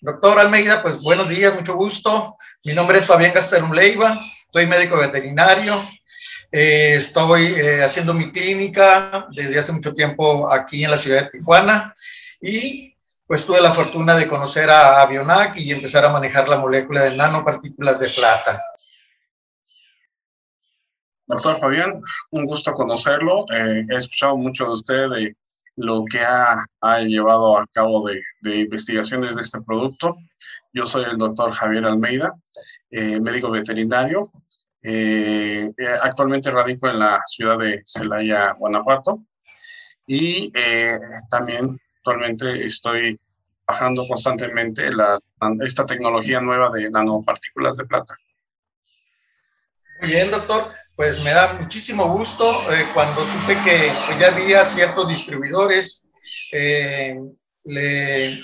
Doctor Almeida, pues buenos días, mucho gusto. Mi nombre es Fabián Gastelum Leiva, soy médico veterinario. Eh, estoy eh, haciendo mi clínica desde hace mucho tiempo aquí en la ciudad de Tijuana y pues tuve la fortuna de conocer a Avionac y empezar a manejar la molécula de nanopartículas de plata. Doctor Fabián, un gusto conocerlo. Eh, he escuchado mucho de usted lo que ha, llevado a cabo de, investigaciones de este producto. Yo soy el doctor Javier Almeida, eh, médico veterinario. Eh, actualmente radico en la ciudad de Celaya, Guanajuato. Y también actualmente estoy trabajando constantemente la, esta tecnología nueva de nanopartículas de plata. Muy bien, doctor pues me da muchísimo gusto eh, cuando supe que pues, ya había ciertos distribuidores. Eh, eh,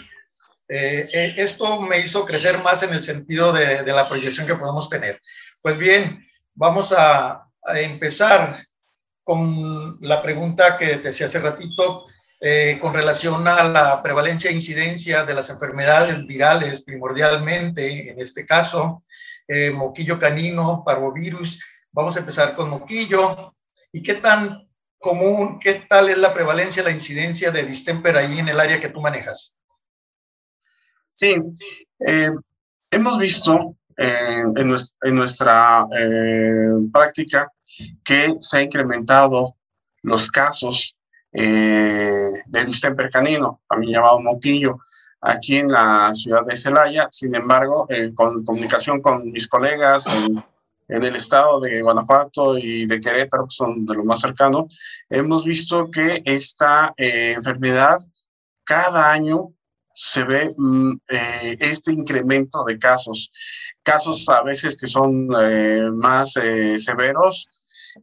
esto me hizo crecer más en el sentido de, la proyección que podemos tener. Pues bien, vamos a, empezar con la pregunta que te hacía hace ratito con relación a la prevalencia e incidencia de las enfermedades virales, primordialmente, en este caso, moquillo canino, parvovirus Vamos a empezar con moquillo. ¿Y qué tan común, qué tal es la prevalencia, la incidencia de distemper ahí en el área que tú manejas? Sí, eh, hemos visto eh, en, nuestra, eh, práctica que se ha incrementado los casos de distemper canino, también llamado moquillo, aquí en la ciudad de Celaya. Sin embargo, con comunicación con mis colegas en en el estado de Guanajuato y de Querétaro, que son de lo más cercano, hemos visto que esta eh, enfermedad cada año se ve mm, eh, este incremento de casos, casos a veces que son eh, más severos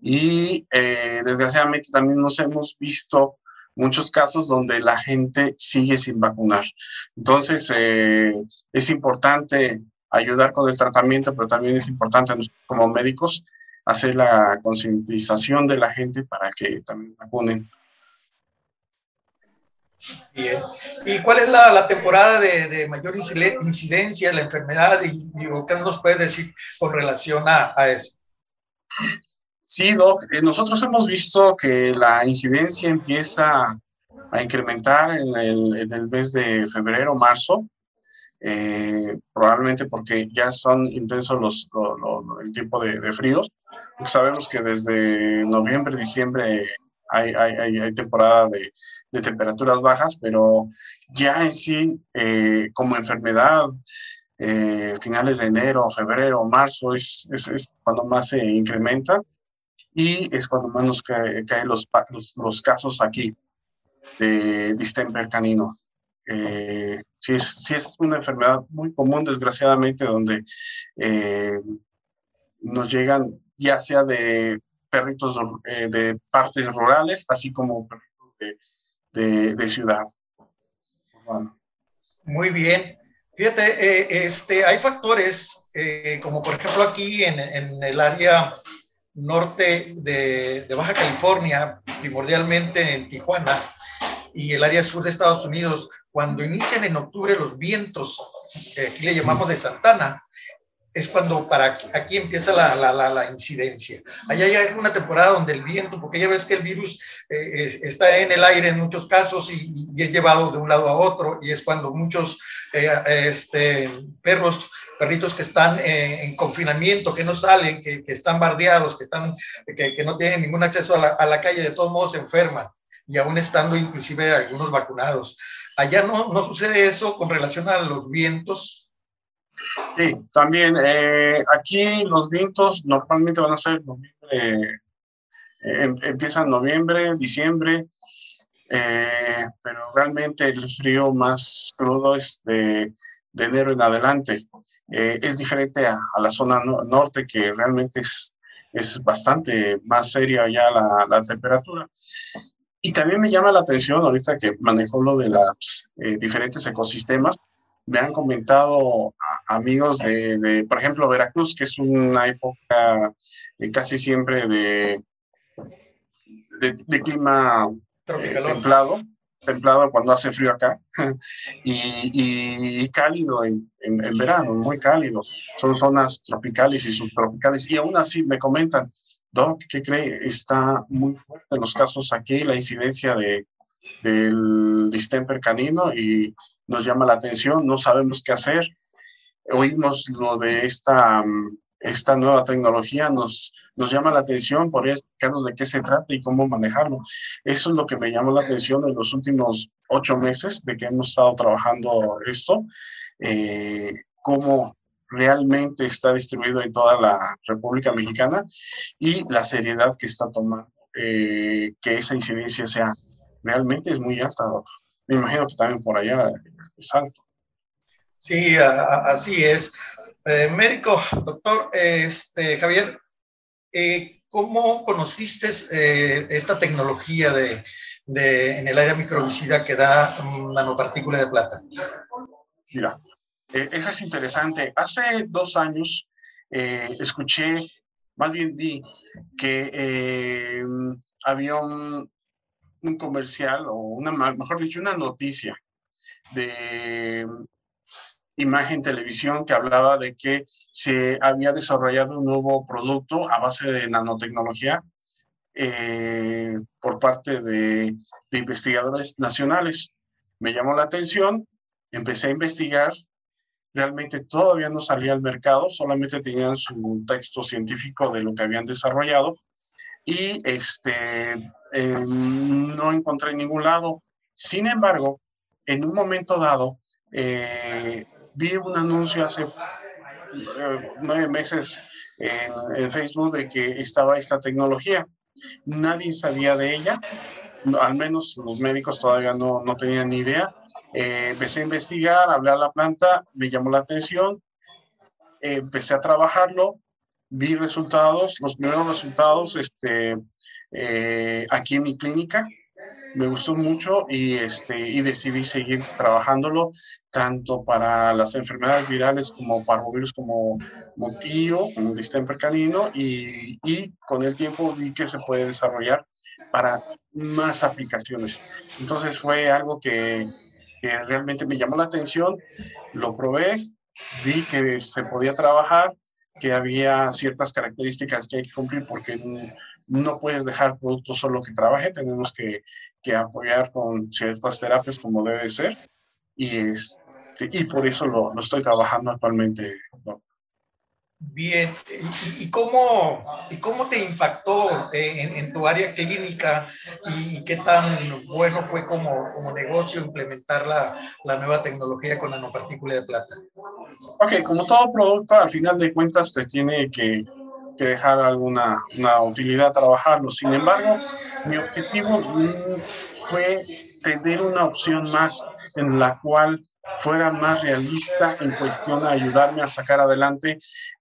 y desgraciadamente también nos hemos visto muchos casos donde la gente sigue sin vacunar. Entonces, es importante ayudar con el tratamiento, pero también es importante como médicos hacer la concientización de la gente para que también vacunen. Bien. ¿Y cuál es la, temporada de, mayor incidencia de la enfermedad y, qué nos puede decir con relación a, eso? Sí, Doc, eh, nosotros hemos visto que la incidencia empieza a incrementar en el, en el mes de febrero, marzo, eh, probablemente porque ya son intensos los, el tiempo de, fríos. Sabemos que desde noviembre, diciembre hay, hay, hay temporada de, de, temperaturas bajas, pero ya en sí, eh, como enfermedad, eh, finales de enero, febrero, marzo, es, es, cuando más se incrementa y es cuando más nos caen los, los, los, casos aquí de distemper canino. Eh, sí, es, una enfermedad muy común, desgraciadamente, donde eh, nos llegan ya sea de perritos eh, de partes rurales, así como perritos de, ciudad. Muy bien. Fíjate, este, hay factores, como por ejemplo aquí en, en el área norte de, de, Baja California, primordialmente en Tijuana, y el área sur de Estados Unidos, cuando inician en octubre los vientos, que aquí le llamamos de Santana, es cuando para aquí empieza la, la, la, incidencia. Allá hay una temporada donde el viento, porque ya ves que el virus eh, está en el aire en muchos casos y, es llevado de un lado a otro, y es cuando muchos eh, este, perros, perritos que están eh, en confinamiento, que no salen, que, que están bardeados, que, están, que, que, no tienen ningún acceso a, a la, calle, de todos modos se enferman, y aún estando inclusive algunos vacunados. Allá no, no sucede eso con relación a los vientos. Sí, también eh, aquí los vientos normalmente van a ser eh, em, empiezan noviembre, diciembre, eh, pero realmente el frío más crudo es de, de enero en adelante. es diferente a, a, la zona norte que realmente es, es bastante más seria ya la, la temperatura. Y también me llama la atención ahorita que manejo lo de los eh, diferentes ecosistemas. Me han comentado amigos de, por ejemplo, Veracruz, que es una época eh, casi siempre de, de, clima eh, templado. templado cuando hace frío acá y, cálido en, en, verano, muy cálido. Son zonas tropicales y subtropicales. Y aún así me comentan, Doc, ¿qué cree? Está muy fuerte en los casos aquí la incidencia de, del distemper canino y nos llama la atención, no sabemos qué hacer. Oímos lo de esta esta nueva tecnología nos, nos llama la atención, podría explicarnos de qué se trata y cómo manejarlo. Eso es lo que me llamó la atención en los últimos ocho meses de que hemos estado trabajando esto, eh, cómo realmente está distribuido en toda la República Mexicana y la seriedad que está tomando, eh, que esa incidencia sea realmente es muy alta. Me imagino que también por allá es alto. Sí, así es. Eh, médico, doctor este, Javier, eh, ¿cómo conociste eh, esta tecnología de, en el área microvisiva que da nanopartícula de plata? Mira, eso es interesante. Hace dos años escuché, más bien vi, que había un, comercial o una, mejor dicho, una noticia de imagen televisión que hablaba de que se había desarrollado un nuevo producto a base de nanotecnología eh, por parte de, investigadores nacionales. Me llamó la atención, empecé a investigar, realmente todavía no salía al mercado, solamente tenían su texto científico de lo que habían desarrollado y este, em, no encontré en ningún lado. Sin embargo, en un momento dado, eh, vi un anuncio hace eh, nueve meses en, Facebook de que estaba esta tecnología. Nadie sabía de ella, al menos los médicos todavía no, no tenían ni idea. Eh, empecé a investigar, hablé a la planta, me llamó la atención, empecé a trabajarlo, vi resultados, los primeros resultados este, eh, aquí en mi clínica me gustó mucho y, este, y decidí seguir trabajándolo tanto para las enfermedades virales como parvovirus como moquillo, como distemper canino y, y con el tiempo vi que se puede desarrollar para más aplicaciones. Entonces fue algo que, que realmente me llamó la atención, lo probé, vi que se podía trabajar, que había ciertas características que hay que cumplir porque no puedes dejar producto solo que trabaje, tenemos que, que apoyar con ciertas terapias como debe ser y, este, y por eso lo, lo estoy trabajando actualmente. Bien, ¿Y, cómo, ¿y cómo te impactó en, en, tu área clínica y qué tan bueno fue como, como negocio implementar la, la nueva tecnología con nanopartícula de plata? Ok, como todo producto, al final de cuentas te tiene que que dejar alguna una utilidad trabajarlo. Sin embargo, mi objetivo fue tener una opción más en la cual fuera más realista en cuestión a ayudarme a sacar adelante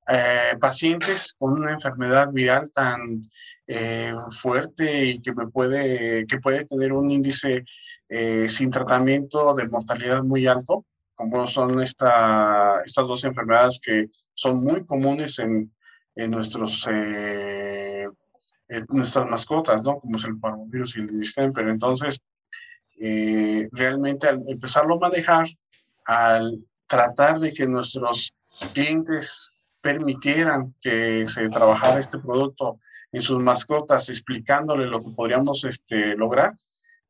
eh, pacientes con una enfermedad viral tan eh, fuerte y que me puede que puede tener un índice eh, sin tratamiento de mortalidad muy alto como son esta, estas dos enfermedades que son muy comunes en, en nuestros, eh, nuestras mascotas, ¿no? Como es el parvovirus y el distemper. Entonces, eh, realmente al empezarlo a manejar, al tratar de que nuestros clientes permitieran que se trabajara este producto en sus mascotas, explicándole lo que podríamos este, lograr,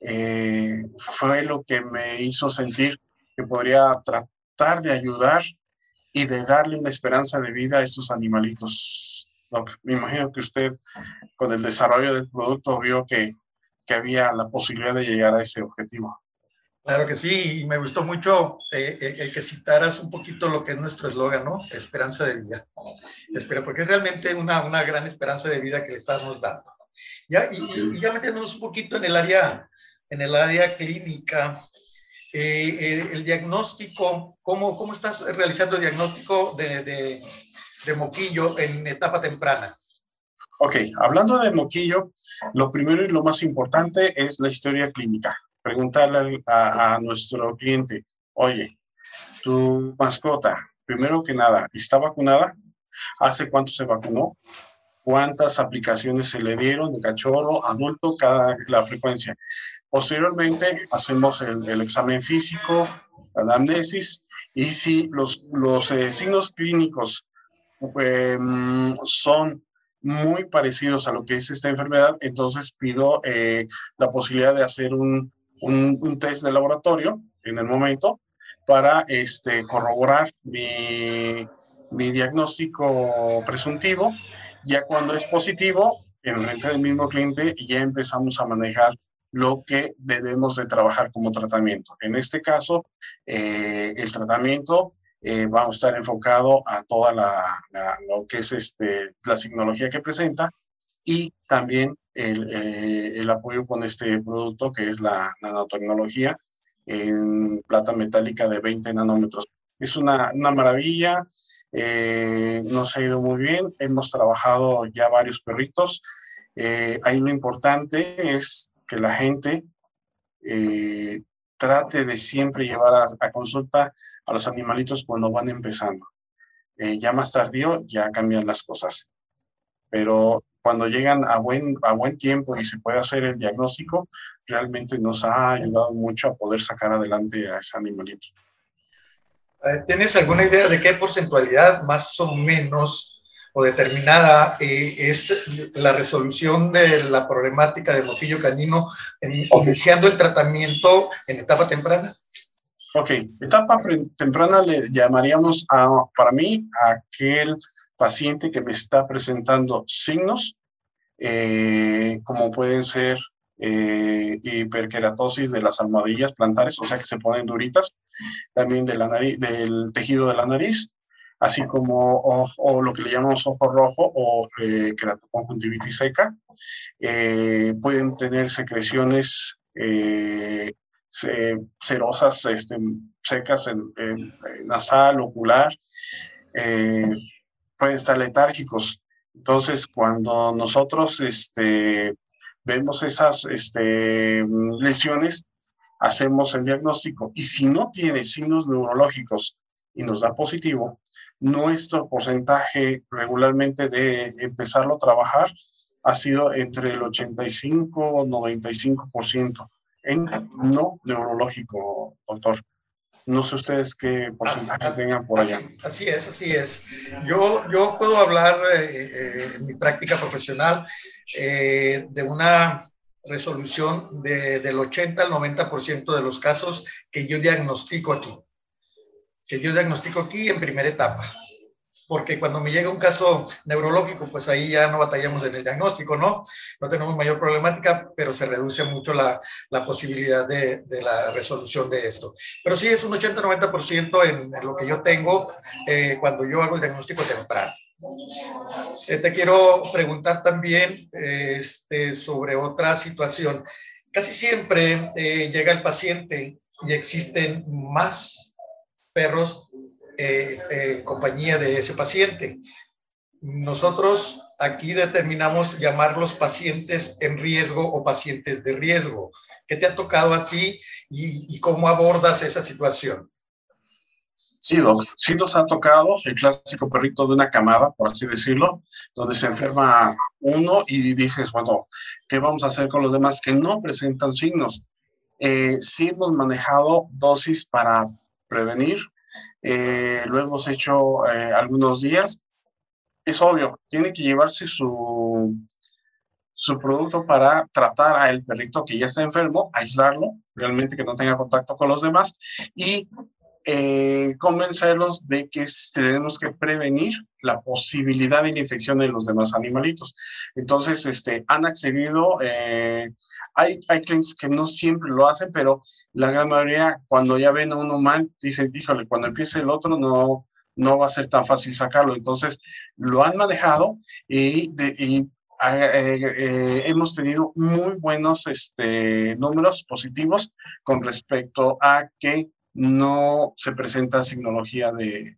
eh, fue lo que me hizo sentir que podría tratar de ayudar y de darle una esperanza de vida a estos animalitos. Me imagino que usted con el desarrollo del producto vio que, que había la posibilidad de llegar a ese objetivo. Claro que sí, y me gustó mucho eh, el, que citaras un poquito lo que es nuestro eslogan, ¿no? Esperanza de vida. Espera, porque es realmente una, una gran esperanza de vida que le estamos dando. Ya, y, y ya metiéndonos un poquito en el área, en el área clínica, eh, eh, el diagnóstico, ¿cómo, ¿cómo estás realizando el diagnóstico de, de, moquillo en etapa temprana? Ok, hablando de moquillo, lo primero y lo más importante es la historia clínica. Preguntarle a, nuestro cliente, oye, tu mascota, primero que nada, ¿está vacunada? ¿Hace cuánto se vacunó? cuántas aplicaciones se le dieron de cachorro, adulto, cada la frecuencia. Posteriormente hacemos el, examen físico, la anamnesis, y si los, los eh, signos clínicos em, son muy parecidos a lo que es esta enfermedad, entonces pido eh, la posibilidad de hacer un, un, test de laboratorio en el momento para este, corroborar mi, mi diagnóstico presuntivo. Ya cuando es positivo, en frente del mismo cliente, ya empezamos a manejar lo que debemos de trabajar como tratamiento. En este caso, eh, el tratamiento eh, va a estar enfocado a toda la, lo que es este, la signología que presenta y también el, eh, el, apoyo con este producto que es la nanotecnología en plata metálica de 20 nanómetros. Es una, una maravilla, eh, nos ha ido muy bien, hemos trabajado ya varios perritos. Eh, ahí lo importante es que la gente eh, trate de siempre llevar a, consulta a los animalitos cuando van empezando. ya más tardío ya cambian las cosas. Pero cuando llegan a buen, a buen tiempo y se puede hacer el diagnóstico, realmente nos ha ayudado mucho a poder sacar adelante a ese animalito. Eh, ¿Tienes alguna idea de qué porcentualidad más o menos o determinada eh, es la resolución de la problemática de moquillo canino iniciando el tratamiento en etapa temprana? Ok, etapa temprana le llamaríamos a, para mí, a aquel paciente que me está presentando signos, eh, como pueden ser eh, hiperkeratosis de las almohadillas plantares, o sea que se ponen duritas, también de la nariz, del tejido de la nariz, así como o, lo que le llamamos ojo rojo o eh, keratoconjuntivitis seca. Eh, pueden tener secreciones eh, cerosas, este, secas en, nasal, ocular, pueden estar letárgicos. Entonces, cuando nosotros este, vemos esas este, lesiones, hacemos el diagnóstico y si no tiene signos neurológicos y nos da positivo, nuestro porcentaje regularmente de empezarlo a trabajar ha sido entre el 85 y 95% en no neurológico, doctor. No sé ustedes qué porcentaje tengan por allá. Así es, así es. Yo, yo puedo hablar eh, eh, en mi práctica profesional eh, de una resolución de, del 80 al 90% de los casos que yo diagnostico aquí. Que yo diagnostico aquí en primera etapa porque cuando me llega un caso neurológico, pues ahí ya no batallamos en el diagnóstico, ¿no? No tenemos mayor problemática, pero se reduce mucho la, la posibilidad de, de, la resolución de esto. Pero sí es un 80-90% en, en, lo que yo tengo eh, cuando yo hago el diagnóstico temprano. Eh, te quiero preguntar también eh, este, sobre otra situación. Casi siempre eh, llega el paciente y existen más perros eh, en compañía de ese paciente. Nosotros aquí determinamos llamarlos pacientes en riesgo o pacientes de riesgo. ¿Qué te ha tocado a ti y, cómo abordas esa situación? Sí, sí nos ha tocado el clásico perrito de una camada, por así decirlo, donde se enferma uno y dices, bueno, ¿qué vamos a hacer con los demás que no presentan signos? Eh, sí hemos manejado dosis para prevenir, eh, lo hemos hecho eh, algunos días. Es obvio, tiene que llevarse su, su producto para tratar al perrito que ya está enfermo, aislarlo, realmente que no tenga contacto con los demás y eh, convencerlos de que tenemos que prevenir la posibilidad de infección en los demás animalitos. Entonces, este, han accedido, eh, hay, hay clientes que no siempre lo hacen, pero la gran mayoría, cuando ya ven a uno mal, dicen, híjole, cuando empiece el otro no, no va a ser tan fácil sacarlo. Entonces, lo han manejado y, eh, eh, hemos tenido muy buenos este, números positivos con respecto a que no se presenta signología de,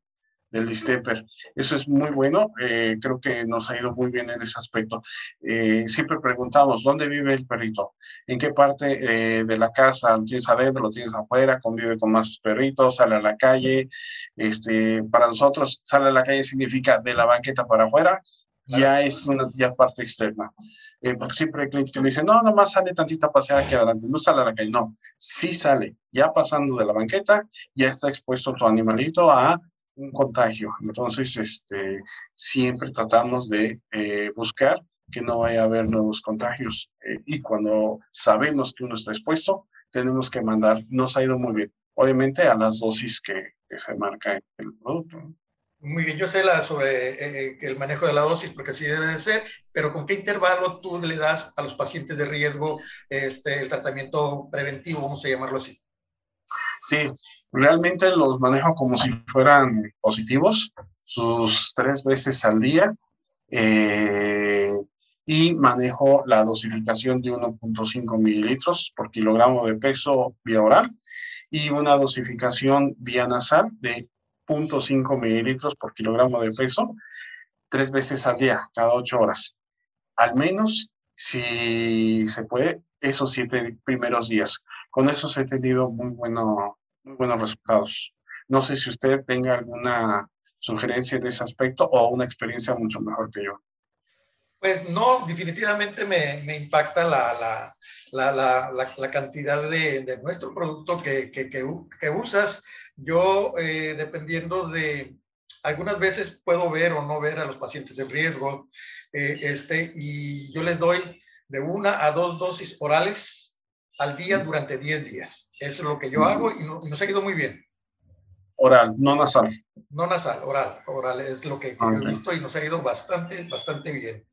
del distemper. Eso es muy bueno, eh, creo que nos ha ido muy bien en ese aspecto. Eh, siempre preguntamos, ¿dónde vive el perrito? ¿En qué parte eh, de la casa? ¿Lo tienes adentro? ¿Lo tienes afuera? ¿Convive con más perritos? ¿Sale a la calle? Este, para nosotros, sale a la calle significa de la banqueta para afuera ya es una ya parte externa. Eh, porque siempre hay clientes que me dicen, no, nomás sale tantita paseada aquí adelante, no sale a la calle. No, sí sale. Ya pasando de la banqueta, ya está expuesto tu animalito a un contagio. Entonces, este, siempre tratamos de eh, buscar que no vaya a haber nuevos contagios. Eh, y cuando sabemos que uno está expuesto, tenemos que mandar, nos ha ido muy bien, obviamente a las dosis que, se marca en el producto. Muy bien, yo sé la, sobre eh, eh, el manejo de la dosis, porque así debe de ser, pero ¿con qué intervalo tú le das a los pacientes de riesgo este, el tratamiento preventivo, vamos a llamarlo así? Sí, realmente los manejo como si fueran positivos, sus tres veces al día. Eh, y manejo la dosificación de 1.5 mililitros por kilogramo de peso vía oral y una dosificación vía nasal de 0.5 mililitros por kilogramo de peso tres veces al día, cada ocho horas. Al menos, si se puede, esos siete primeros días. Con eso he tenido muy, bueno, muy buenos resultados. No sé si usted tenga alguna sugerencia en ese aspecto o una experiencia mucho mejor que yo. Pues no, definitivamente me, me impacta la, la, la, la, cantidad de, de nuestro producto que, que, que, usas. Yo, eh, dependiendo de, algunas veces puedo ver o no ver a los pacientes de riesgo, eh, este, y yo les doy de una a dos dosis orales al día durante 10 días. Es lo que yo hago y, nos ha ido muy bien. Oral, no nasal. No nasal, oral. Oral es lo que, yo he visto y nos ha ido bastante, bastante bien.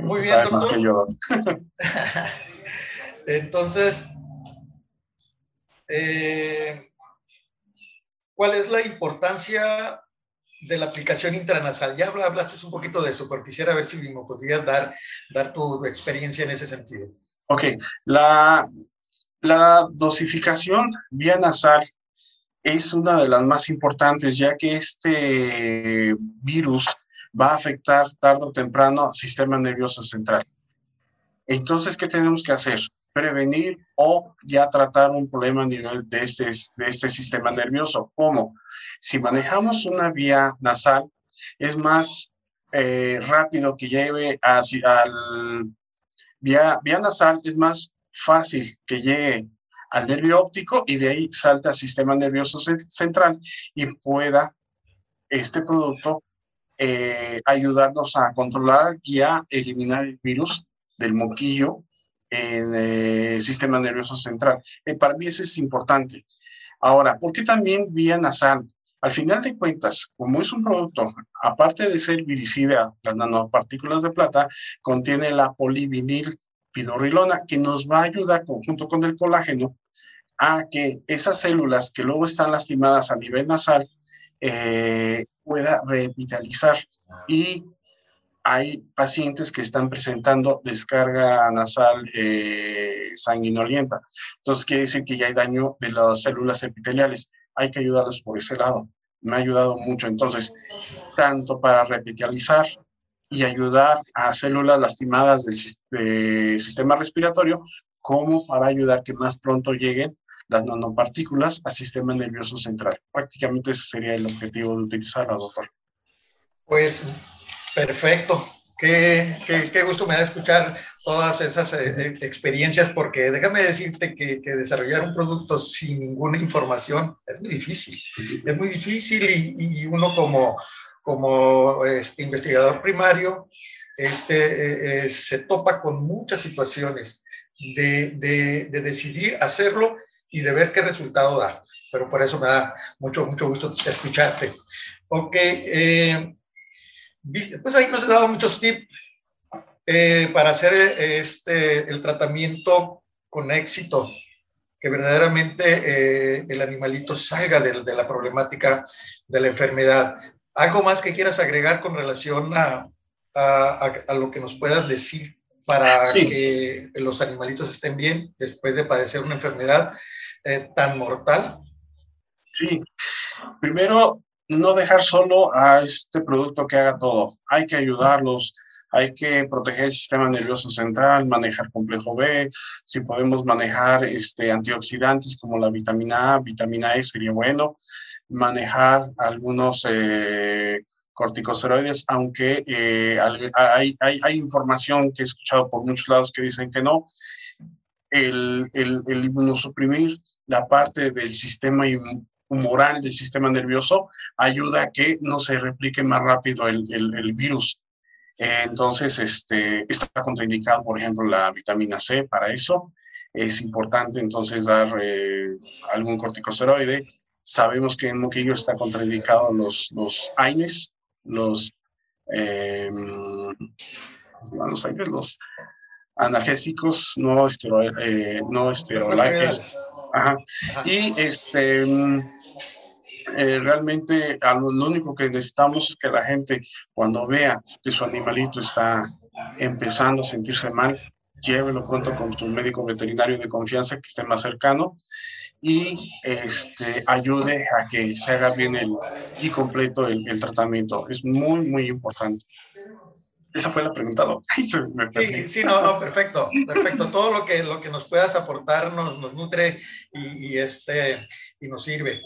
Muy bien, doctor. Entonces, eh, ¿cuál es la importancia de la aplicación intranasal? Ya hablaste un poquito de eso, pero quisiera ver si me podías dar, dar tu experiencia en ese sentido. Ok, la, la dosificación vía nasal es una de las más importantes, ya que este virus va a afectar tarde o temprano al sistema nervioso central. Entonces, ¿qué tenemos que hacer? Prevenir o ya tratar un problema a nivel de este, de este sistema nervioso. ¿Cómo? Si manejamos una vía nasal, es más eh, rápido que lleve al vía, vía nasal, es más fácil que llegue al nervio óptico y de ahí salta al sistema nervioso central y pueda este producto eh, ayudarnos a controlar y a eliminar el virus del moquillo en el sistema nervioso central. Eh, para mí eso es importante. Ahora, ¿por qué también vía nasal? Al final de cuentas, como es un producto, aparte de ser viricida, las nanopartículas de plata, contiene la polivinil pidorrilona, que nos va a ayudar junto con el colágeno a que esas células que luego están lastimadas a nivel nasal eh, pueda revitalizar. Y hay pacientes que están presentando descarga nasal eh, sanguinolienta. Entonces quiere decir que ya hay daño de las células epiteliales. Hay que ayudarlos por ese lado. Me ha ayudado mucho. Entonces, tanto para revitalizar y ayudar a células lastimadas del sistema respiratorio, como para ayudar que más pronto lleguen las nanopartículas al sistema nervioso central. Prácticamente ese sería el objetivo de utilizarla, doctor. Pues perfecto. Qué, qué, qué, gusto me da escuchar todas esas eh, eh, experiencias, porque déjame decirte que, que, desarrollar un producto sin ninguna información es muy difícil. Es muy difícil y, y uno como, como este, investigador primario este, eh, se topa con muchas situaciones de, de, de decidir hacerlo y de ver qué resultado da. Pero por eso me da mucho, mucho gusto escucharte. Ok, eh, pues ahí nos he dado muchos tips eh, para hacer este, el tratamiento con éxito, que verdaderamente eh, el animalito salga de, de, la problemática de la enfermedad. ¿Algo más que quieras agregar con relación a, a, a lo que nos puedas decir para que los animalitos estén bien después de padecer una enfermedad eh, tan mortal? Sí, primero, no dejar solo a este producto que haga todo. Hay que ayudarlos, hay que proteger el sistema nervioso central, manejar complejo B, si podemos manejar este, antioxidantes como la vitamina A, vitamina E sería bueno, manejar algunos eh, corticosteroides, aunque eh, hay, hay, hay, información que he escuchado por muchos lados que dicen que no. El, el, el inmunosuprimir la parte del sistema humoral del sistema nervioso ayuda a que no se replique más rápido el, el virus. Entonces, este, está contraindicado, por ejemplo, la vitamina C para eso. Es importante entonces dar eh, algún corticosteroide. Sabemos que en moquillo está contraindicado los, los AINES, los, eh, los analgésicos no, estero, eh, no esteroides. Y este, eh, realmente lo, único que necesitamos es que la gente cuando vea que su animalito está empezando a sentirse mal, llévelo pronto con su médico veterinario de confianza que esté más cercano y este, ayude a que se haga bien el, y completo el, tratamiento. Es muy, muy importante. Esa fue la pregunta, ¿no? sí, sí, no, no, perfecto, perfecto. Todo lo que, lo que nos puedas aportar nos, nos nutre y, y, este, y nos sirve.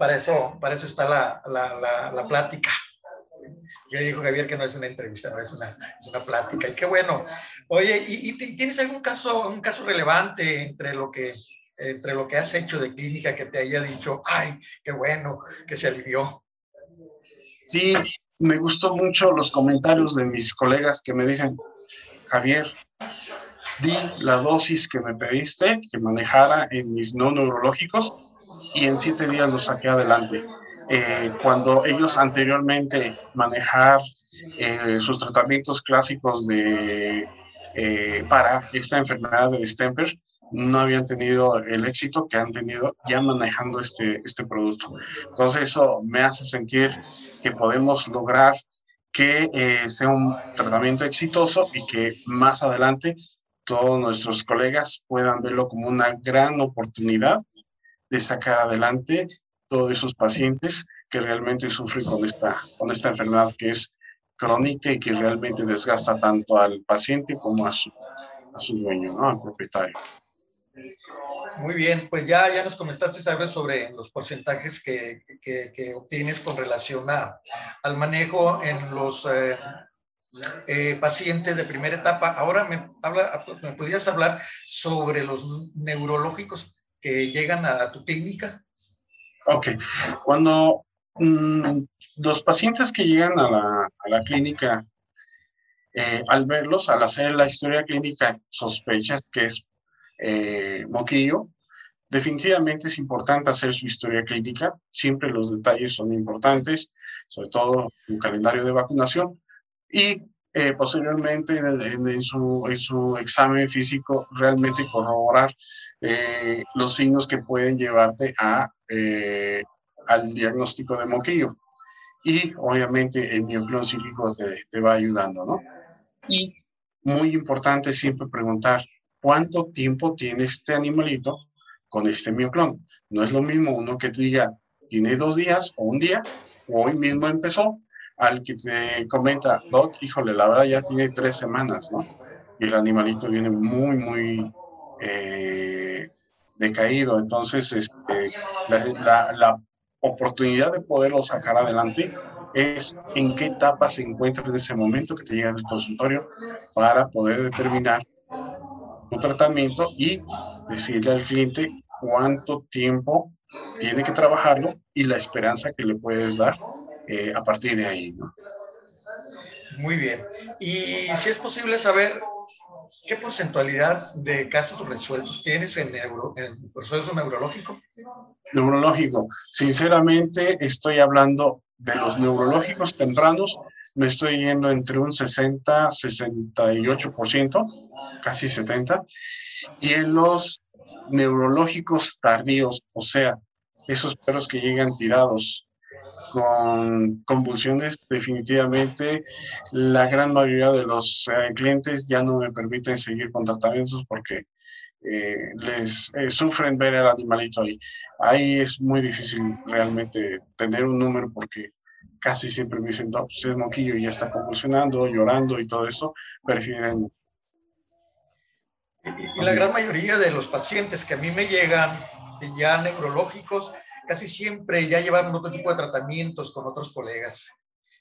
Para eso, para eso está la, la, la, plática. Ya dijo Javier que no es una entrevista, no es una, es una plática. Y qué bueno. Oye, ¿y, y tienes algún caso, un caso relevante entre lo que entre lo que has hecho de clínica que te haya dicho, ay, qué bueno, que se alivió? Sí, me gustó mucho los comentarios de mis colegas que me dijeron, Javier, di la dosis que me pediste que manejara en mis no neurológicos y en siete días lo saqué adelante. Eh, cuando ellos anteriormente manejar eh, sus tratamientos clásicos de, eh, para esta enfermedad de Stemper, no habían tenido el éxito que han tenido ya manejando este, este producto. Entonces eso me hace sentir que podemos lograr que eh, sea un tratamiento exitoso y que más adelante todos nuestros colegas puedan verlo como una gran oportunidad de sacar adelante todos esos pacientes que realmente sufren con esta, con esta enfermedad que es crónica y que realmente desgasta tanto al paciente como a su, a su dueño, ¿no? al propietario. Muy bien, pues ya, ya nos comentaste sobre los porcentajes que, que, obtienes con relación a, al manejo en los eh, eh, pacientes de primera etapa. Ahora me, habla, me podrías hablar sobre los neurológicos que llegan a tu clínica. Ok, cuando mm, los pacientes que llegan a la, a la clínica, eh, al verlos, al hacer la historia clínica, sospechas que es eh, Moquillo. Definitivamente es importante hacer su historia clínica, siempre los detalles son importantes, sobre todo un calendario de vacunación y eh, posteriormente en, su, en, su, examen físico realmente corroborar eh, los signos que pueden llevarte a, eh, al diagnóstico de moquillo. Y obviamente el mioclón psíquico te, te va ayudando, ¿no? Y muy importante siempre preguntar, cuánto tiempo tiene este animalito con este mioclón. No es lo mismo uno que te diga, tiene dos días o un día, o hoy mismo empezó, al que te comenta, Doc, híjole, la verdad ya tiene tres semanas, ¿no? Y el animalito viene muy, muy eh, decaído. Entonces, este, la, la oportunidad de poderlo sacar adelante es en qué etapa se encuentra en ese momento que te llega al consultorio para poder determinar un tratamiento y decirle al cliente cuánto tiempo tiene que trabajarlo y la esperanza que le puedes dar eh, a partir de ahí. ¿no? Muy bien. Y si es posible saber qué porcentualidad de casos resueltos tienes en, neuro, en el proceso neurológico. Neurológico. Sinceramente, estoy hablando de los neurológicos tempranos. Me estoy yendo entre un 60, 68% casi 70, y en los neurológicos tardíos, o sea, esos perros que llegan tirados con convulsiones, definitivamente la gran mayoría de los eh, clientes ya no me permiten seguir con tratamientos porque eh, les eh, sufren ver al animalito ahí. Ahí es muy difícil realmente tener un número porque casi siempre me dicen, no, pues es moquillo y ya está convulsionando, llorando y todo eso, prefieren y, la gran mayoría de los pacientes que a mí me llegan ya neurológicos, casi siempre ya llevan otro tipo de tratamientos con otros colegas.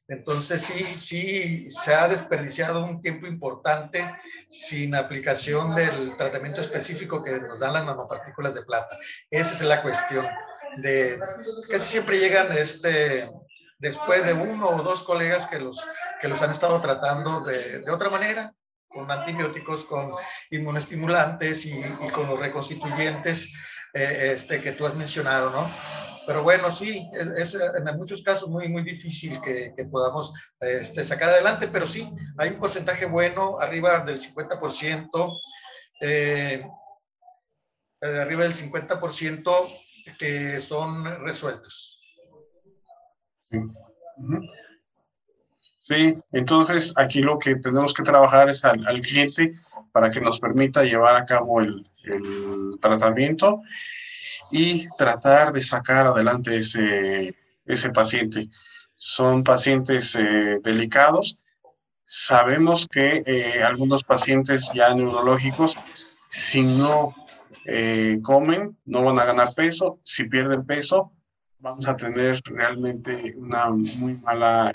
Entonces sí, sí, se ha desperdiciado un tiempo importante sin aplicación del tratamiento específico que nos dan las nanopartículas de plata. Esa es la cuestión. De, casi siempre llegan este, después de uno o dos colegas que los, que los han estado tratando de, de otra manera, con antibióticos, con inmunoestimulantes y, y con los reconstituyentes eh, este, que tú has mencionado, ¿no? Pero bueno, sí, es, en muchos casos muy, muy difícil que, que podamos este, sacar adelante, pero sí, hay un porcentaje bueno, arriba del 50%, eh, arriba del 50% que son resueltos. Sí. sí. entonces aquí lo que tenemos que trabajar es al, al cliente para que nos permita llevar a cabo el, el tratamiento y tratar de sacar adelante ese, ese paciente. Son pacientes eh, delicados. Sabemos que eh, algunos pacientes ya neurológicos, si no eh, comen, no van a ganar peso. Si pierden peso, vamos a tener realmente una muy mala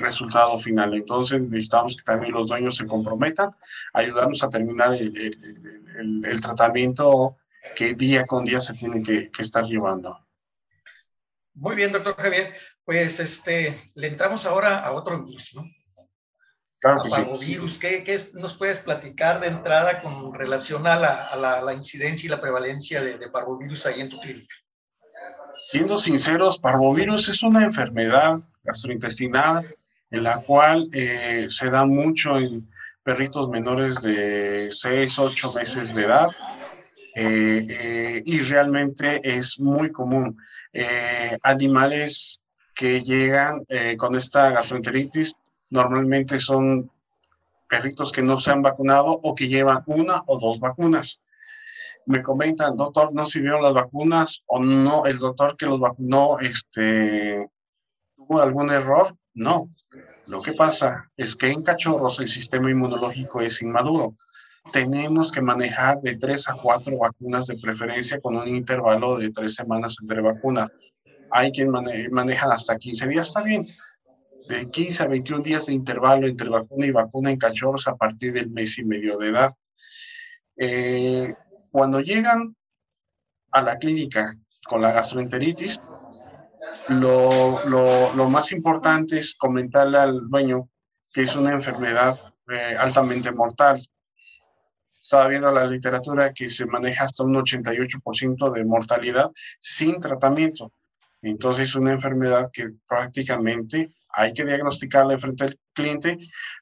resultado final. Entonces necesitamos que también los dueños se comprometan, ayudarnos a terminar el, el, tratamiento que día con día se tiene que, que, estar llevando. Muy bien, doctor Javier. Pues este, le entramos ahora a otro virus, ¿no? Claro que parvovirus. ¿Qué, ¿Qué, nos puedes platicar de entrada con relación a la, a la, la incidencia y la prevalencia de, de, parvovirus ahí en tu clínica? Siendo sinceros, parvovirus es una enfermedad gastrointestinal en la cual eh, se da mucho en perritos menores de 6, 8 meses de edad eh, eh, y realmente es muy común. Eh, animales que llegan eh, con esta gastroenteritis normalmente son perritos que no se han vacunado o que llevan una o dos vacunas. Me comentan, doctor, ¿no sirvieron las vacunas o no? ¿El doctor que los vacunó este, tuvo algún error? No, lo que pasa es que en cachorros el sistema inmunológico es inmaduro. Tenemos que manejar de tres a cuatro vacunas de preferencia con un intervalo de tres semanas entre vacunas. Hay quien mane hasta 15 días, está bien. De 15 a 21 días de intervalo entre vacuna y vacuna en cachorros a partir del mes y medio de edad. Eh, cuando llegan a la clínica con la gastroenteritis, lo, lo, lo, más importante es comentarle al dueño que es una enfermedad eh, altamente mortal. Estaba viendo la literatura que se maneja hasta un 88% de mortalidad sin tratamiento. Entonces es una enfermedad que prácticamente hay que diagnosticarla frente al cliente,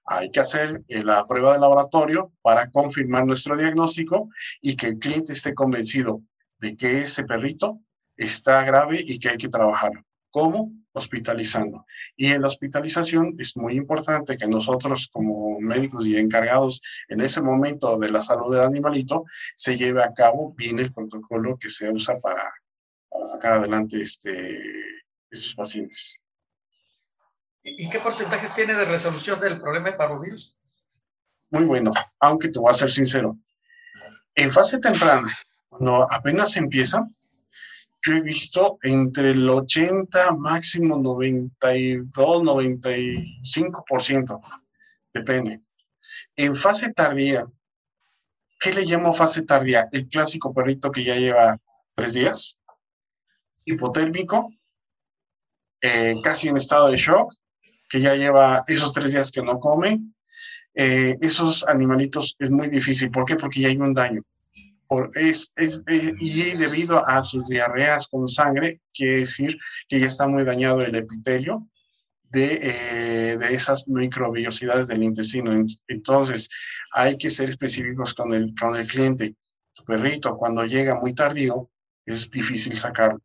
hay que hacer eh, la prueba de laboratorio para confirmar nuestro diagnóstico y que el cliente esté convencido de que ese perrito está grave y que hay que trabajar. ¿Cómo? Hospitalizando. Y en la hospitalización es muy importante que nosotros como médicos y encargados en ese momento de la salud del animalito se lleve a cabo bien el protocolo que se usa para, para sacar adelante este, estos pacientes. ¿Y qué porcentaje tiene de resolución del problema de parvovirus? Muy bueno, aunque te voy a ser sincero. En fase temprana, cuando apenas empieza, yo he visto entre el 80, máximo 92, 95%, depende. En fase tardía, ¿qué le llamo fase tardía? El clásico perrito que ya lleva tres días, hipotérmico, eh, casi en estado de shock, que ya lleva esos tres días que no come. Eh, esos animalitos es muy difícil. ¿Por qué? Porque ya hay un daño es, y debido a sus diarreas con sangre, quiere decir que ya está muy dañado el epitelio de, eh, de esas microbiosidades del intestino. Entonces, hay que ser específicos con el, con el cliente. Tu perrito, cuando llega muy tardío, es difícil sacarlo.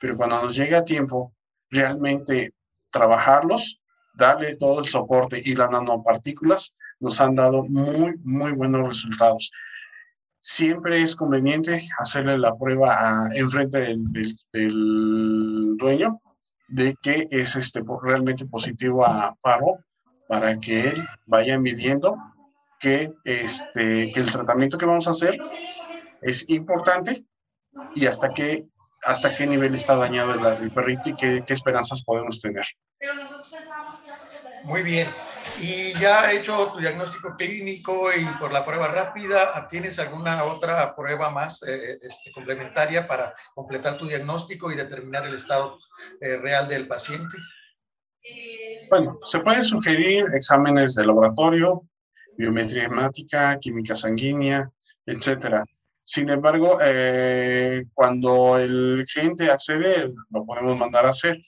Pero cuando nos llega a tiempo, realmente trabajarlos, darle todo el soporte y las nanopartículas nos han dado muy, muy buenos resultados siempre es conveniente hacerle la prueba en frente del, del, del, dueño de que es este, realmente positivo a paro para que él vaya midiendo que, este, que el tratamiento que vamos a hacer es importante y hasta qué hasta qué nivel está dañado el, perrito y qué, qué esperanzas podemos tener. Muy bien. Y ya hecho tu diagnóstico clínico y por la prueba rápida, ¿tienes alguna otra prueba más eh, este, complementaria para completar tu diagnóstico y determinar el estado eh, real del paciente? Bueno, se pueden sugerir exámenes de laboratorio, biometría hemática, química sanguínea, etcétera. Sin embargo, eh, cuando el cliente accede, lo podemos mandar a hacer.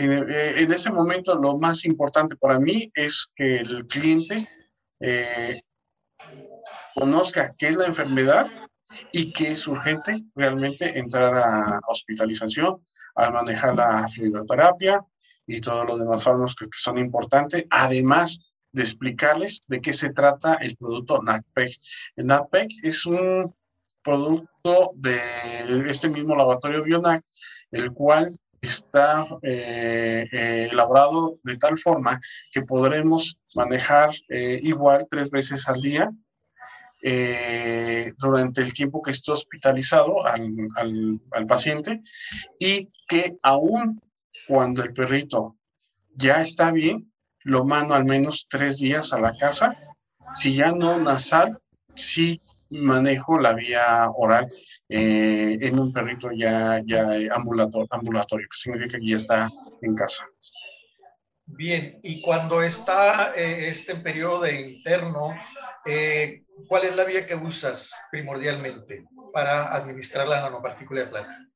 Eh, en ese momento, lo más importante para mí es que el cliente eh, conozca qué es la enfermedad y que es urgente realmente entrar a hospitalización al manejar la fluidoterapia y todos los demás fármacos que son importantes, además de explicarles de qué se trata el producto NACPEC. El NACPEC es un producto de este mismo laboratorio Bionac, el cual está eh, eh, elaborado de tal forma que podremos manejar eh, igual tres veces al día durante el tiempo que esté hospitalizado al, al, al, paciente y que aún cuando el perrito ya está bien, lo mando al menos tres días a la casa. Si ya no nasal, sí manejo la vía oral eh, en un perrito ya, ya ambulatorio, ambulatorio, que significa que ya está en casa. Bien, y cuando está eh, este periodo de interno, eh, ¿cuál es la vía que usas primordialmente para administrar la nanopartícula de plata?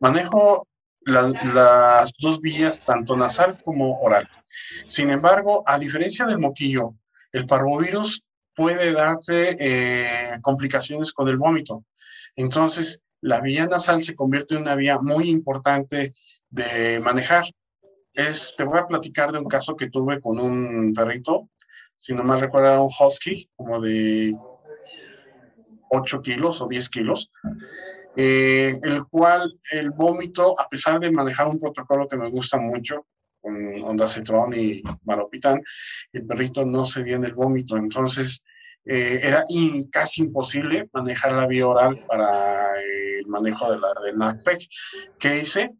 Manejo las dos vías, tanto nasal como oral. Sin embargo, a diferencia del moquillo, el parvovirus puede darse eh, complicaciones con el vómito. Entonces, la vía nasal se convierte en una vía muy importante de manejar. Es, te voy a platicar de un caso que tuve con un perrito, si no me recuerdo, un husky, como de 8 kilos o 10 kilos, eh, el cual el vómito, a pesar de manejar un protocolo que me gusta mucho, con ondacetrón y maropitán, el perrito no cedía en el vómito, entonces eh, era casi imposible manejar la vía oral para el manejo de la, del NACPEC. ¿Qué hice?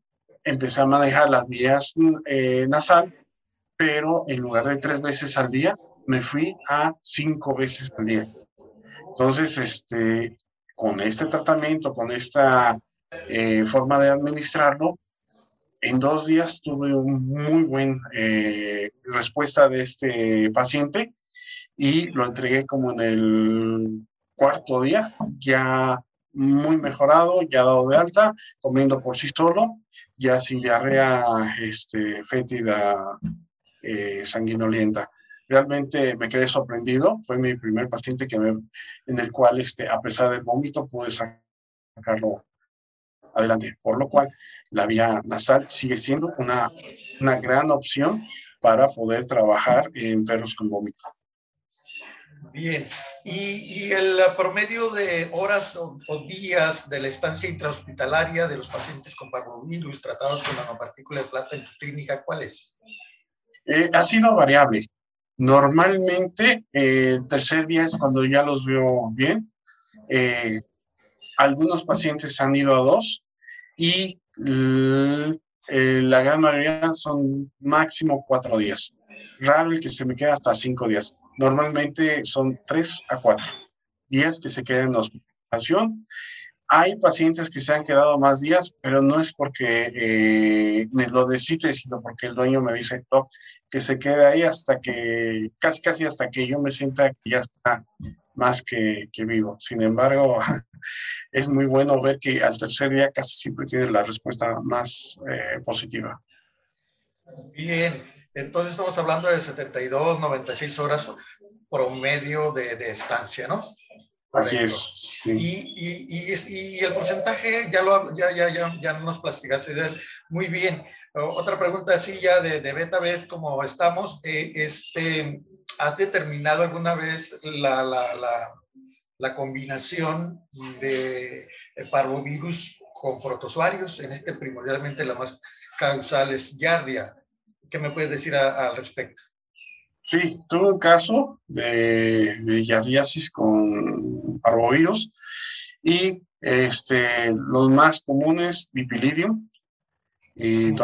Empecé a manejar las vías eh, nasal, pero en lugar de tres veces al día, me fui a cinco veces al día. Entonces, este, con este tratamiento, con esta eh, forma de administrarlo, en dos días tuve una muy buena eh, respuesta de este paciente y lo entregué como en el cuarto día, ya muy mejorado, ya dado de alta, comiendo por sí solo, ya sin diarrea este, fétida eh, sanguinolienta. Realmente me quedé sorprendido, fue mi primer paciente que en el cual, este, a pesar del vómito, pude sacarlo adelante. Por lo cual, la vía nasal sigue siendo una, una gran opción para poder trabajar en perros con vómito. Bien, y, el promedio de horas o, días de la estancia intrahospitalaria de los pacientes con parvovirus tratados con nanopartícula de plata en tu clínica, ¿cuál es? Eh, ha sido variable. Normalmente, eh, el tercer día es cuando ya los veo bien. Eh, algunos pacientes han ido a dos y eh, la gran mayoría son máximo cuatro días. Raro el que se me queda hasta cinco días. Normalmente son tres a cuatro días que se quedan en hospitalización. Hay pacientes que se han quedado más días, pero no es porque eh, me lo decide, sino porque el dueño me dice que se quede ahí hasta que, casi casi hasta que yo me sienta que ya está más que, que vivo. Sin embargo, es muy bueno ver que al tercer día casi siempre tiene la respuesta más eh, positiva. Bien, entonces estamos hablando de 72, 96 horas promedio de, de estancia, ¿no? Así es. Y, y, y, y, el porcentaje, ya, lo, ya, ya, ya, ya nos platicaste de él muy bien. Otra pregunta así ya de, de beta bet, como estamos, eh, este, ¿has determinado alguna vez la, la, la, la combinación de parvovirus con protozoarios? En este primordialmente la más causal es Yardia. ¿Qué me puedes decir al respecto? Sí, tuve un caso de, de yardiasis con parvovirus y Este, los más comunes, dipilidium y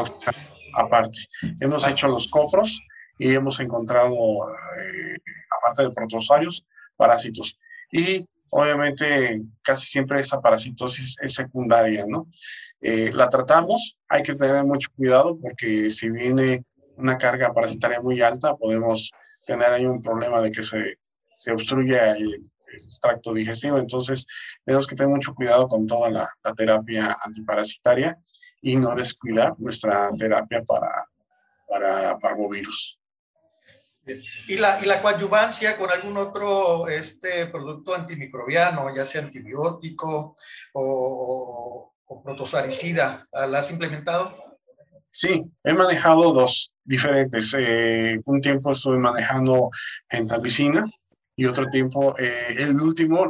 aparte. Hemos hecho los copros y hemos encontrado, eh, aparte de protosarios, parásitos. Y obviamente casi siempre esa parasitosis es secundaria, ¿no? Eh, la tratamos, hay que tener mucho cuidado porque si viene una carga parasitaria muy alta, podemos tener ahí un problema de que se, se obstruya el, extracto digestivo. Entonces, tenemos que tener mucho cuidado con toda la, la terapia antiparasitaria y no descuidar nuestra terapia para, para parvovirus. ¿Y la, ¿Y la coadyuvancia con algún otro este, producto antimicrobiano, ya sea antibiótico o, o, protosaricida, ¿la has implementado? Sí, he manejado dos diferentes. Eh, un tiempo estuve manejando gentamicina y otro tiempo, eh, el último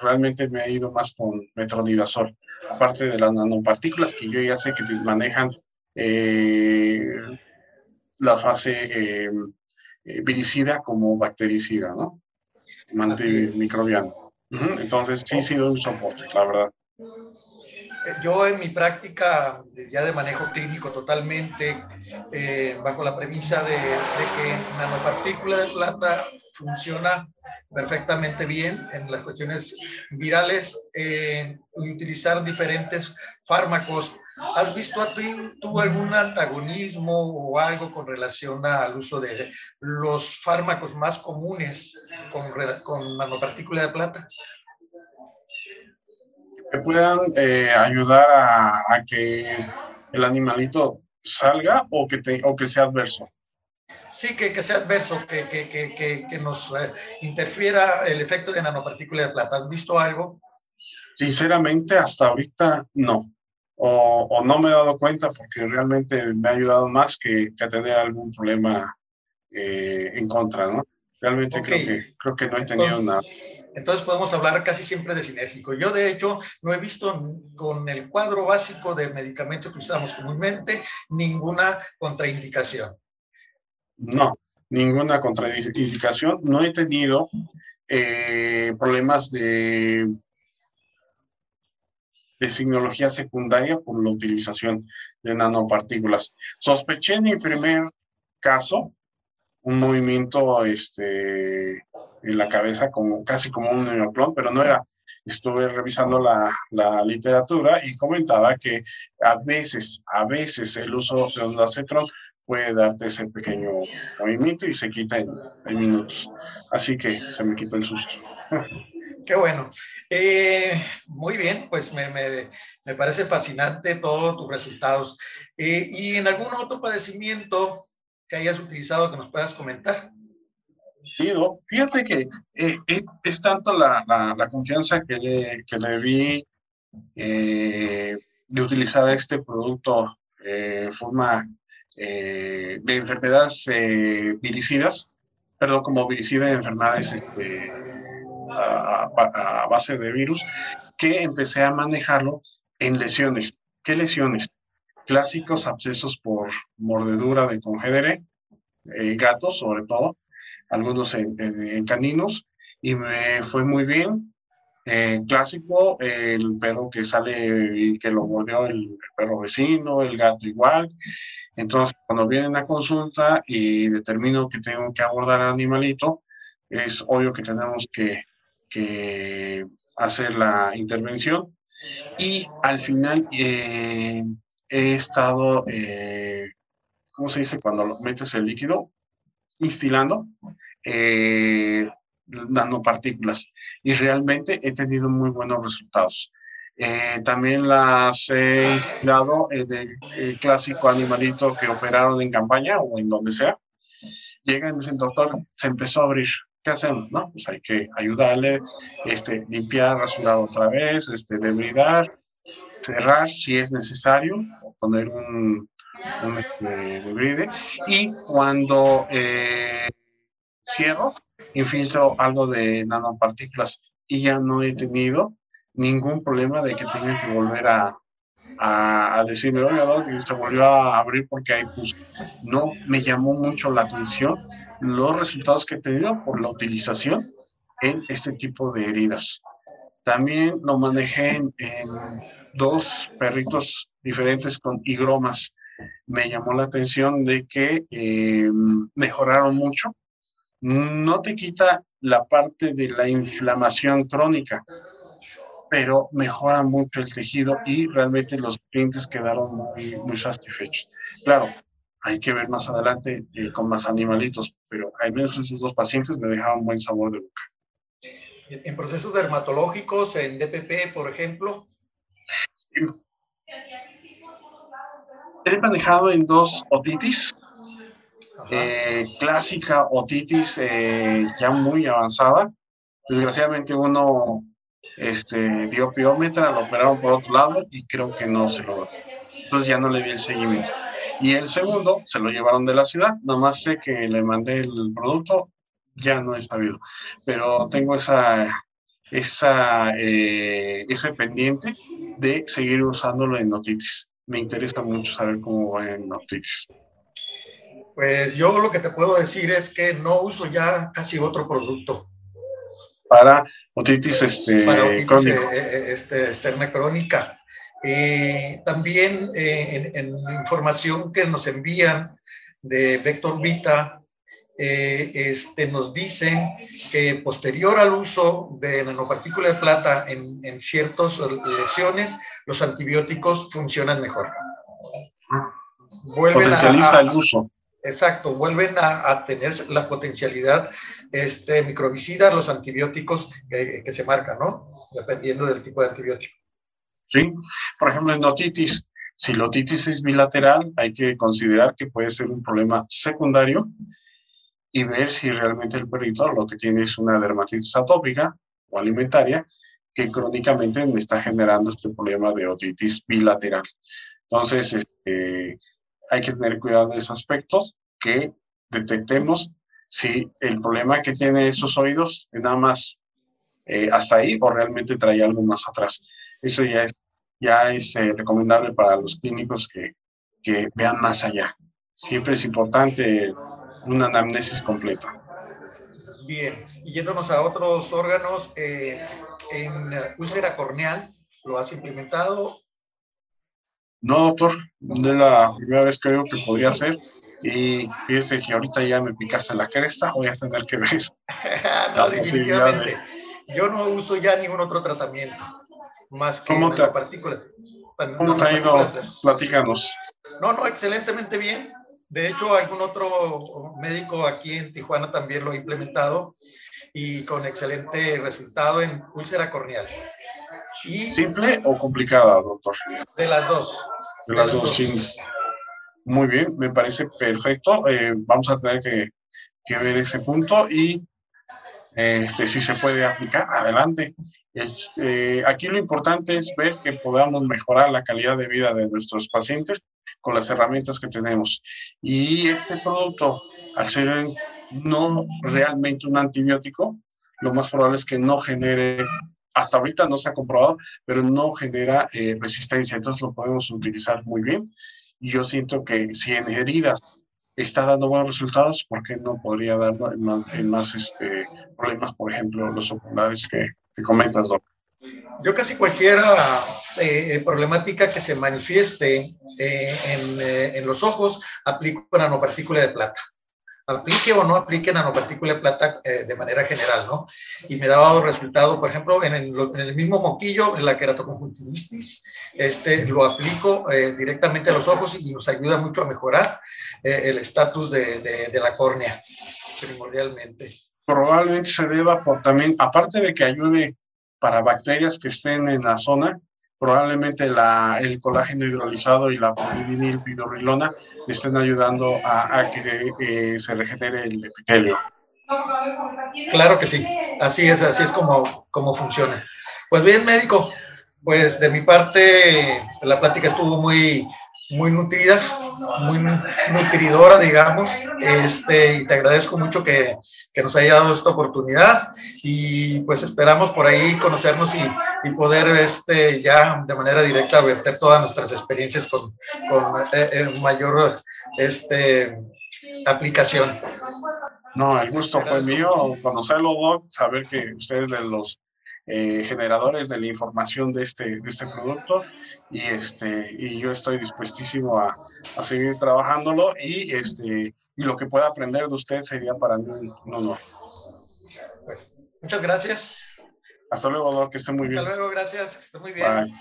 realmente me ha ido más con metronidazol, aparte de las nanopartículas que yo ya sé que manejan eh, la fase eh, viricida como bactericida, ¿no? Antimicrobiano. Entonces, sí sido un soporte, la verdad. Eh, yo en mi práctica ya de manejo clínico totalmente, eh, bajo la premisa de, de que nanopartícula de plata funciona perfectamente bien en las cuestiones virales eh, y utilizar diferentes fármacos. ¿Has visto a ti tú algún antagonismo o algo con relación al uso de los fármacos más comunes con, con nanopartícula de plata? Que puedan eh, ayudar a, que el animalito salga o que, o que sea adverso sí que, que sea adverso, que, que, que, que nos eh, interfiera el efecto de nanopartícula de plata. ¿Has visto algo? Sinceramente, hasta ahorita no. O, o, no me he dado cuenta porque realmente me ha ayudado más que, que tener algún problema eh, en contra, ¿no? Realmente okay. creo, que, creo que no he tenido entonces, nada. Entonces podemos hablar casi siempre de sinérgico. Yo de hecho no he visto con el cuadro básico de medicamentos que usamos comúnmente ninguna contraindicación. No, ninguna contraindicación. No he tenido eh, problemas de, de signología secundaria por la utilización de nanopartículas. Sospeché en mi primer caso un movimiento este, en la cabeza como casi como un neoclon, pero no era. Estuve revisando la, la, literatura y comentaba que a veces, a veces el uso de ondacetrón puede darte ese pequeño movimiento y se quita en, en minutos. Así que se me quita el susto. Qué bueno. Eh, muy bien, pues me, me, me, parece fascinante todos tus resultados. Eh, ¿Y en algún otro padecimiento que hayas utilizado que nos puedas comentar? Sí, fíjate que eh, es tanto la, la, la, confianza que le, que le vi eh, de utilizar este producto de forma eh, de enfermedades eh, viricidas, perdón, como viricida de enfermedades este, a, base de virus, que empecé a manejarlo en lesiones. ¿Qué lesiones? Clásicos abscesos por mordedura de congénere, eh, gatos sobre todo, algunos en, caninos, y me fue muy bien. Eh, clásico, el perro que sale y que lo mordió el, el, perro vecino, el gato igual. Entonces, cuando vienen a consulta y determino que tengo que abordar al animalito, es obvio que tenemos que, que hacer la intervención. Y al final eh, he estado, eh, ¿cómo se dice? Cuando metes el líquido, instilando. Eh, nanopartículas y realmente he tenido muy buenos resultados. Eh, también las he inspirado en el, el, clásico animalito que operaron en campaña o en donde sea. Llegan y dicen, doctor, se empezó a abrir. ¿Qué hacemos? No, pues hay que ayudarle, este, limpiar, rasurar otra vez, este, debridar, cerrar si es necesario, poner un, un este, debride. Y cuando eh, cierro, infiltro algo de nanopartículas y ya no he tenido ningún problema de que tengan que volver a, a, a decirme, oiga, Doc, se volvió a abrir porque hay pus. No, me llamó mucho la atención los resultados que he tenido por la utilización en este tipo de heridas. También lo manejé en, dos perritos diferentes con higromas. Me llamó la atención de que eh, mejoraron mucho. No te quita la parte de la inflamación crónica, pero mejora mucho el tejido y realmente los clientes quedaron muy, muy satisfechos. Claro, hay que ver más adelante eh, con más animalitos, pero al menos esos dos pacientes me dejaron buen sabor de boca. En procesos dermatológicos, en DPP, por ejemplo. He manejado en dos otitis. Eh, clásica otitis eh, ya muy avanzada. Desgraciadamente uno este, dio piómetra, lo operaron por otro lado y creo que no se lo... Entonces ya no le di el seguimiento. Y el segundo se lo llevaron de la ciudad, nomás sé que le mandé el producto, ya no he sabido. Pero tengo esa, esa, eh, ese pendiente de seguir usándolo en notitis. Me interesa mucho saber cómo va en notitis. Pues yo lo que te puedo decir es que no uso ya casi otro producto. Para otitis, este, para otitis eh, eh, este, externa crónica. Eh, también eh, en, información que nos envían de Vector Vita, este, nos dicen que posterior al uso de nanopartícula de plata en, en ciertas lesiones, los antibióticos funcionan mejor. Vuelven Potencializa el uso. Exacto, vuelven a, tener la potencialidad este, microbicida, los antibióticos que, se marcan, ¿no? Dependiendo del tipo de antibiótico. ¿sí? Por ejemplo, en otitis, si la otitis es bilateral, hay que considerar que puede ser un problema secundario y ver si realmente el perrito lo que tiene es una dermatitis atópica o alimentaria que crónicamente me está generando este problema de otitis bilateral. Entonces, este, hay que tener cuidado de esos aspectos, que detectemos si el problema que tiene esos oídos es nada más eh, hasta ahí o realmente trae algo más atrás. Eso ya es ya es eh, recomendable para los clínicos que, que vean más allá. Siempre es importante una anamnesis completa. Bien, y yéndonos a otros órganos, eh, en úlcera corneal, ¿lo has implementado? No, doctor, es la primera vez que veo que podría ser. Y fíjese que ahorita ya me picaste la cresta, voy a tener que ver. no, definitivamente. Yo no uso ya ningún otro tratamiento más que ¿Cómo te, partícula. ¿Cómo te ha ido? Platícanos. No, no, excelentemente bien. De hecho, algún otro médico aquí en Tijuana también lo ha implementado y con excelente resultado en úlcera corneal. Y, ¿Simple o complicada, doctor? De las dos. De, las, dos, sí. Muy bien, me parece perfecto. Eh, vamos a tener que, que, ver ese punto y este, si se puede aplicar, adelante. Este, aquí lo importante es ver que podamos mejorar la calidad de vida de nuestros pacientes con las herramientas que tenemos. Y este producto, al ser no realmente un antibiótico, lo más probable es que no genere, hasta ahorita no se ha comprobado, pero no genera eh, resistencia. Entonces lo podemos utilizar muy bien. Y yo siento que si en heridas está dando buenos resultados, ¿por qué no podría dar en más, este, problemas, por ejemplo, los oculares que, que comentas, doctor? Yo casi cualquier eh, problemática que se manifieste eh, en, en, los ojos, aplico nanopartícula de plata aplique o no aplique nanopartícula de plata eh, de manera general, ¿no? Y me daba resultado, por ejemplo, en el, mismo moquillo, en la queratoconjuntivitis, este, lo aplico eh, directamente a los ojos y nos ayuda mucho a mejorar eh, el estatus de, de, la córnea, primordialmente. Probablemente se deba por también, aparte de que ayude para bacterias que estén en la zona, probablemente la, el colágeno hidrolizado y la polivinilpidolilona estén ayudando a, que se regenere el epitelio. Claro que sí, así es, así es como, como funciona. Pues bien, médico, pues de mi parte la plática estuvo muy, muy nutrida, muy nutridora, digamos, este, y te agradezco mucho que, que, nos haya dado esta oportunidad y pues esperamos por ahí conocernos y, y poder este, ya de manera directa verter todas nuestras experiencias con, con eh, eh, mayor este, aplicación. No, el gusto fue mío conocerlo, Doc, saber que ustedes de los eh, generadores de la información de este, de este producto y, este, y yo estoy dispuestísimo a, a seguir trabajándolo y, este, y lo que pueda aprender de usted sería para mí un honor. Muchas gracias. Hasta luego, que esté muy bien. Hasta luego, gracias. Esté muy bien. Bye.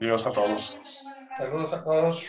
Adiós a todos. Saludos a todos.